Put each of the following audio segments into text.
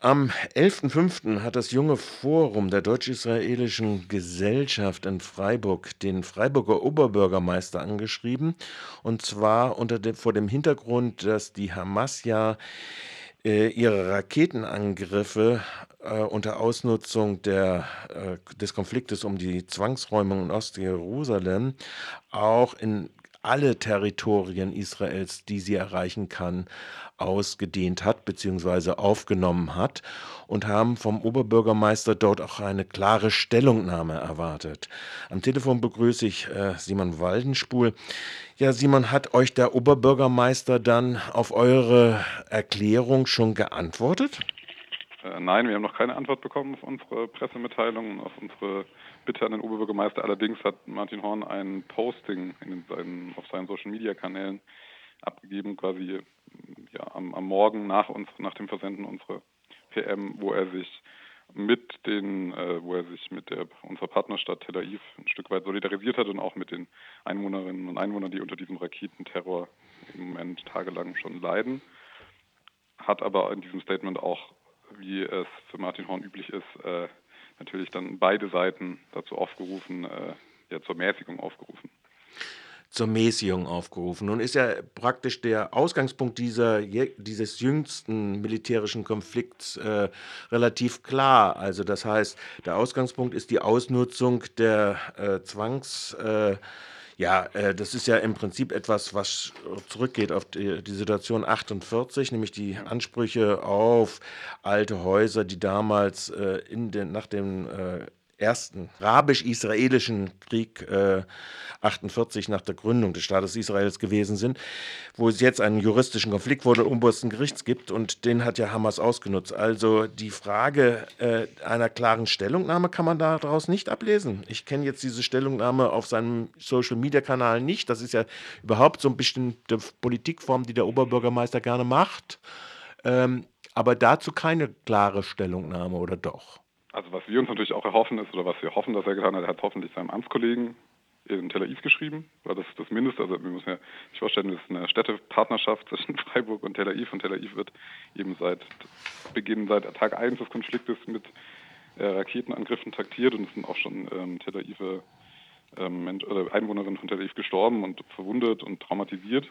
Am 11.05. hat das junge Forum der deutsch-israelischen Gesellschaft in Freiburg den Freiburger Oberbürgermeister angeschrieben. Und zwar unter dem, vor dem Hintergrund, dass die Hamas ja äh, ihre Raketenangriffe äh, unter Ausnutzung der, äh, des Konfliktes um die Zwangsräumung in Ostjerusalem auch in alle Territorien Israels, die sie erreichen kann, ausgedehnt hat bzw. aufgenommen hat und haben vom Oberbürgermeister dort auch eine klare Stellungnahme erwartet. Am Telefon begrüße ich äh, Simon Waldenspul. Ja, Simon, hat euch der Oberbürgermeister dann auf eure Erklärung schon geantwortet? Äh, nein, wir haben noch keine Antwort bekommen auf unsere Pressemitteilung auf unsere Bitte an den Oberbürgermeister. Allerdings hat Martin Horn ein Posting in seinen, auf seinen Social-Media-Kanälen abgegeben, quasi ja, am, am Morgen nach uns, nach dem Versenden unserer PM, wo er sich mit den, äh, wo er sich mit der unserer Partnerstadt Tel Aviv ein Stück weit solidarisiert hat und auch mit den Einwohnerinnen und Einwohnern, die unter diesem Raketenterror im Moment tagelang schon leiden, hat aber in diesem Statement auch, wie es für Martin Horn üblich ist, äh, natürlich dann beide Seiten dazu aufgerufen, äh, ja, zur Mäßigung aufgerufen zur Mäßigung aufgerufen. Nun ist ja praktisch der Ausgangspunkt dieser, dieses jüngsten militärischen Konflikts äh, relativ klar. Also das heißt, der Ausgangspunkt ist die Ausnutzung der äh, Zwangs... Ja, äh, das ist ja im Prinzip etwas, was zurückgeht auf die, die, Situation 48, nämlich die Ansprüche auf alte Häuser, die damals äh, in den, nach dem äh, ersten arabisch-israelischen Krieg äh, 48 nach der Gründung des Staates Israels gewesen sind, wo es jetzt einen juristischen Konflikt vor dem obersten Gerichts gibt und den hat ja Hamas ausgenutzt. Also die Frage äh, einer klaren Stellungnahme kann man daraus nicht ablesen. Ich kenne jetzt diese Stellungnahme auf seinem Social-Media-Kanal nicht. Das ist ja überhaupt so eine bestimmte Politikform, die der Oberbürgermeister gerne macht. Ähm, aber dazu keine klare Stellungnahme oder doch? Also was wir uns natürlich auch erhoffen ist, oder was wir hoffen, dass er getan hat, er hat hoffentlich seinem Amtskollegen in Tel Aviv geschrieben, weil das ist das Mindeste. Also wir müssen ja sich vorstellen, das ist eine Städtepartnerschaft zwischen Freiburg und Tel Aviv und Tel Aviv wird eben seit Beginn, seit Tag 1 des Konfliktes mit äh, Raketenangriffen taktiert und es sind auch schon ähm, Tel Aviv ähm, Einwohnerinnen von Tel Aviv gestorben und verwundet und traumatisiert.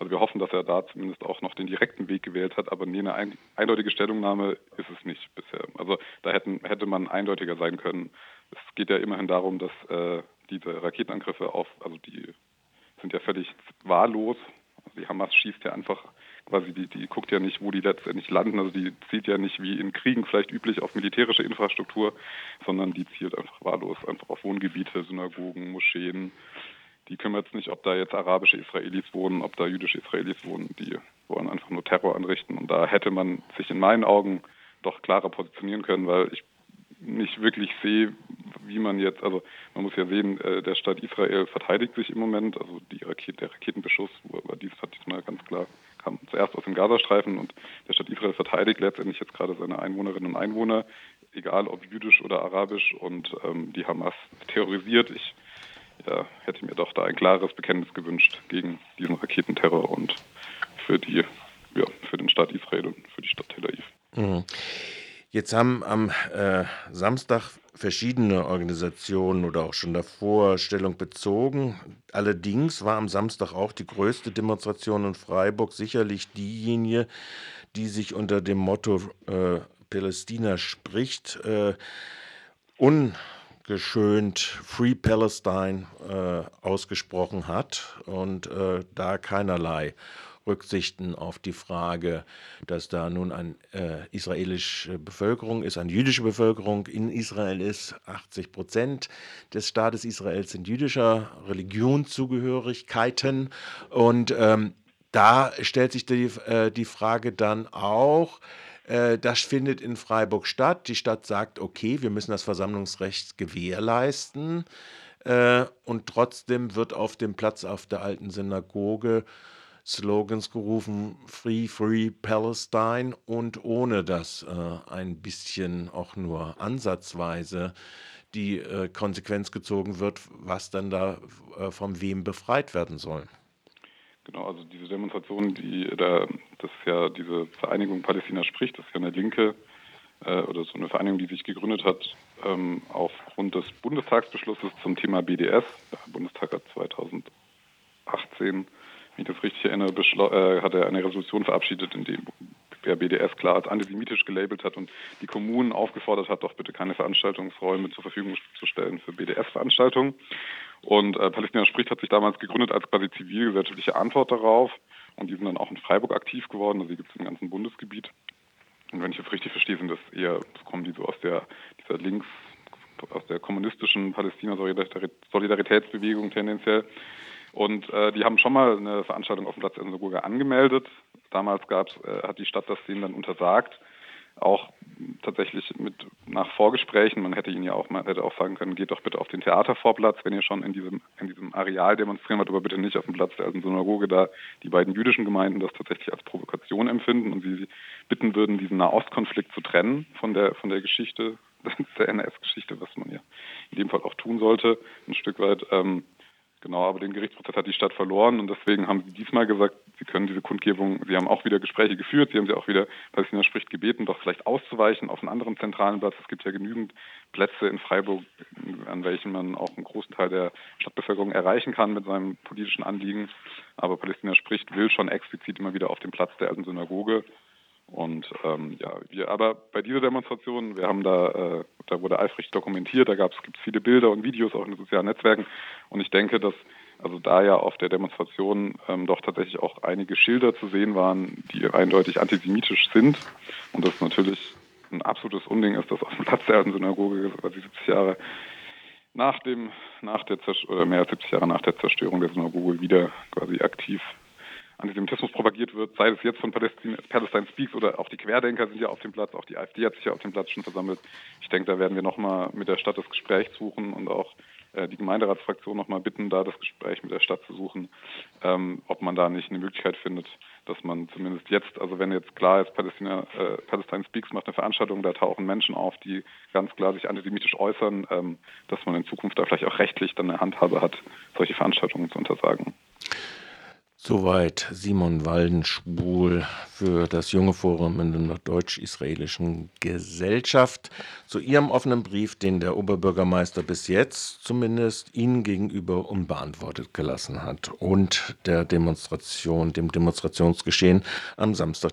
Also wir hoffen, dass er da zumindest auch noch den direkten Weg gewählt hat, aber nee, eine ein, eindeutige Stellungnahme ist es nicht bisher. Also da hätten, hätte man eindeutiger sein können. Es geht ja immerhin darum, dass äh, diese Raketenangriffe auf, also die sind ja völlig wahllos. Also die Hamas schießt ja einfach quasi, die, die guckt ja nicht, wo die letztendlich landen. Also die zielt ja nicht wie in Kriegen vielleicht üblich auf militärische Infrastruktur, sondern die zielt einfach wahllos einfach auf Wohngebiete, Synagogen, Moscheen, die kümmert es nicht, ob da jetzt arabische Israelis wohnen, ob da jüdische Israelis wohnen, die wollen einfach nur Terror anrichten. Und da hätte man sich in meinen Augen doch klarer positionieren können, weil ich nicht wirklich sehe, wie man jetzt, also man muss ja sehen, äh, der Staat Israel verteidigt sich im Moment, also Raket, der Raketenbeschuss, war dies hat diesmal ganz klar, kam zuerst aus dem Gazastreifen und der Staat Israel verteidigt letztendlich jetzt gerade seine Einwohnerinnen und Einwohner, egal ob jüdisch oder arabisch und ähm, die Hamas terrorisiert. Ich ja, hätte mir doch da ein klares Bekenntnis gewünscht gegen diesen Raketenterror und für die, ja, für den Staat Israel und für die Stadt Tel Aviv. Mhm. Jetzt haben am äh, Samstag verschiedene Organisationen oder auch schon davor Stellung bezogen. Allerdings war am Samstag auch die größte Demonstration in Freiburg sicherlich diejenige, die sich unter dem Motto äh, Palästina spricht, äh, un geschönt Free Palestine äh, ausgesprochen hat und äh, da keinerlei Rücksichten auf die Frage, dass da nun eine äh, israelische Bevölkerung ist, eine jüdische Bevölkerung in Israel ist. 80 Prozent des Staates Israel sind jüdischer Religionszugehörigkeiten. Und ähm, da stellt sich die, äh, die Frage dann auch, das findet in Freiburg statt. Die Stadt sagt, okay, wir müssen das Versammlungsrecht gewährleisten. Äh, und trotzdem wird auf dem Platz auf der alten Synagoge Slogans gerufen, Free, Free Palestine und ohne dass äh, ein bisschen auch nur ansatzweise die äh, Konsequenz gezogen wird, was dann da äh, von wem befreit werden soll. Genau, also diese Demonstration, die da, das ist ja diese Vereinigung Palästina spricht, das ist ja eine linke äh, oder so eine Vereinigung, die sich gegründet hat ähm, aufgrund des Bundestagsbeschlusses zum Thema BDS. Der Bundestag hat 2018, wenn ich das richtig erinnere, äh, hat er eine Resolution verabschiedet, in dem der BDS klar als antisemitisch gelabelt hat und die Kommunen aufgefordert hat, doch bitte keine Veranstaltungsräume zur Verfügung zu stellen für BDS-Veranstaltungen. Und äh, Palästina spricht hat sich damals gegründet als quasi zivilgesellschaftliche Antwort darauf. Und die sind dann auch in Freiburg aktiv geworden, also die gibt es im ganzen Bundesgebiet. Und wenn ich das richtig verstehe, sind das eher, kommen die so aus der, dieser links, aus der kommunistischen Palästina-Solidaritätsbewegung tendenziell. Und äh, die haben schon mal eine Veranstaltung auf dem Platz der Synagoge angemeldet. Damals gab's, äh, hat die Stadt das denen dann untersagt auch tatsächlich mit nach Vorgesprächen, man hätte ihn ja auch, man hätte auch sagen können, geht doch bitte auf den Theatervorplatz, wenn ihr schon in diesem, in diesem Areal demonstrieren wollt, aber bitte nicht auf dem Platz der alten Synagoge, da die beiden jüdischen Gemeinden das tatsächlich als Provokation empfinden und sie bitten würden, diesen Nahostkonflikt zu trennen von der, von der Geschichte, der NS-Geschichte, was man ja in dem Fall auch tun sollte, ein Stück weit. Ähm, Genau, aber den Gerichtsprozess hat die Stadt verloren und deswegen haben sie diesmal gesagt, sie können diese Kundgebung, sie haben auch wieder Gespräche geführt, sie haben sie auch wieder, Palästina spricht, gebeten, doch vielleicht auszuweichen auf einen anderen zentralen Platz. Es gibt ja genügend Plätze in Freiburg, an welchen man auch einen großen Teil der Stadtbevölkerung erreichen kann mit seinem politischen Anliegen. Aber Palästina spricht, will schon explizit immer wieder auf den Platz der alten Synagoge. Und ähm, ja, wir aber bei dieser Demonstration, wir haben da, äh, da wurde eifrig dokumentiert, da gab es viele Bilder und Videos auch in den sozialen Netzwerken. Und ich denke, dass also da ja auf der Demonstration ähm, doch tatsächlich auch einige Schilder zu sehen waren, die eindeutig antisemitisch sind. Und das natürlich ein absolutes Unding ist, dass auf dem Platz der alten Synagoge quasi 70 Jahre nach dem, nach der oder mehr als 70 Jahre nach der Zerstörung der Synagoge wieder quasi aktiv Antisemitismus propagiert wird, sei es jetzt von Palestine, Palestine Speaks oder auch die Querdenker sind ja auf dem Platz, auch die AfD hat sich ja auf dem Platz schon versammelt. Ich denke, da werden wir nochmal mit der Stadt das Gespräch suchen und auch äh, die Gemeinderatsfraktion nochmal bitten, da das Gespräch mit der Stadt zu suchen, ähm, ob man da nicht eine Möglichkeit findet, dass man zumindest jetzt, also wenn jetzt klar ist, Palästina, äh, Palestine Speaks macht eine Veranstaltung, da tauchen Menschen auf, die ganz klar sich antisemitisch äußern, ähm, dass man in Zukunft da vielleicht auch rechtlich dann eine Handhabe hat, solche Veranstaltungen zu untersagen. Soweit Simon Waldenschwul für das Junge Forum in der deutsch-israelischen Gesellschaft. Zu ihrem offenen Brief, den der Oberbürgermeister bis jetzt zumindest Ihnen gegenüber unbeantwortet gelassen hat. Und der Demonstration, dem Demonstrationsgeschehen am Samstag,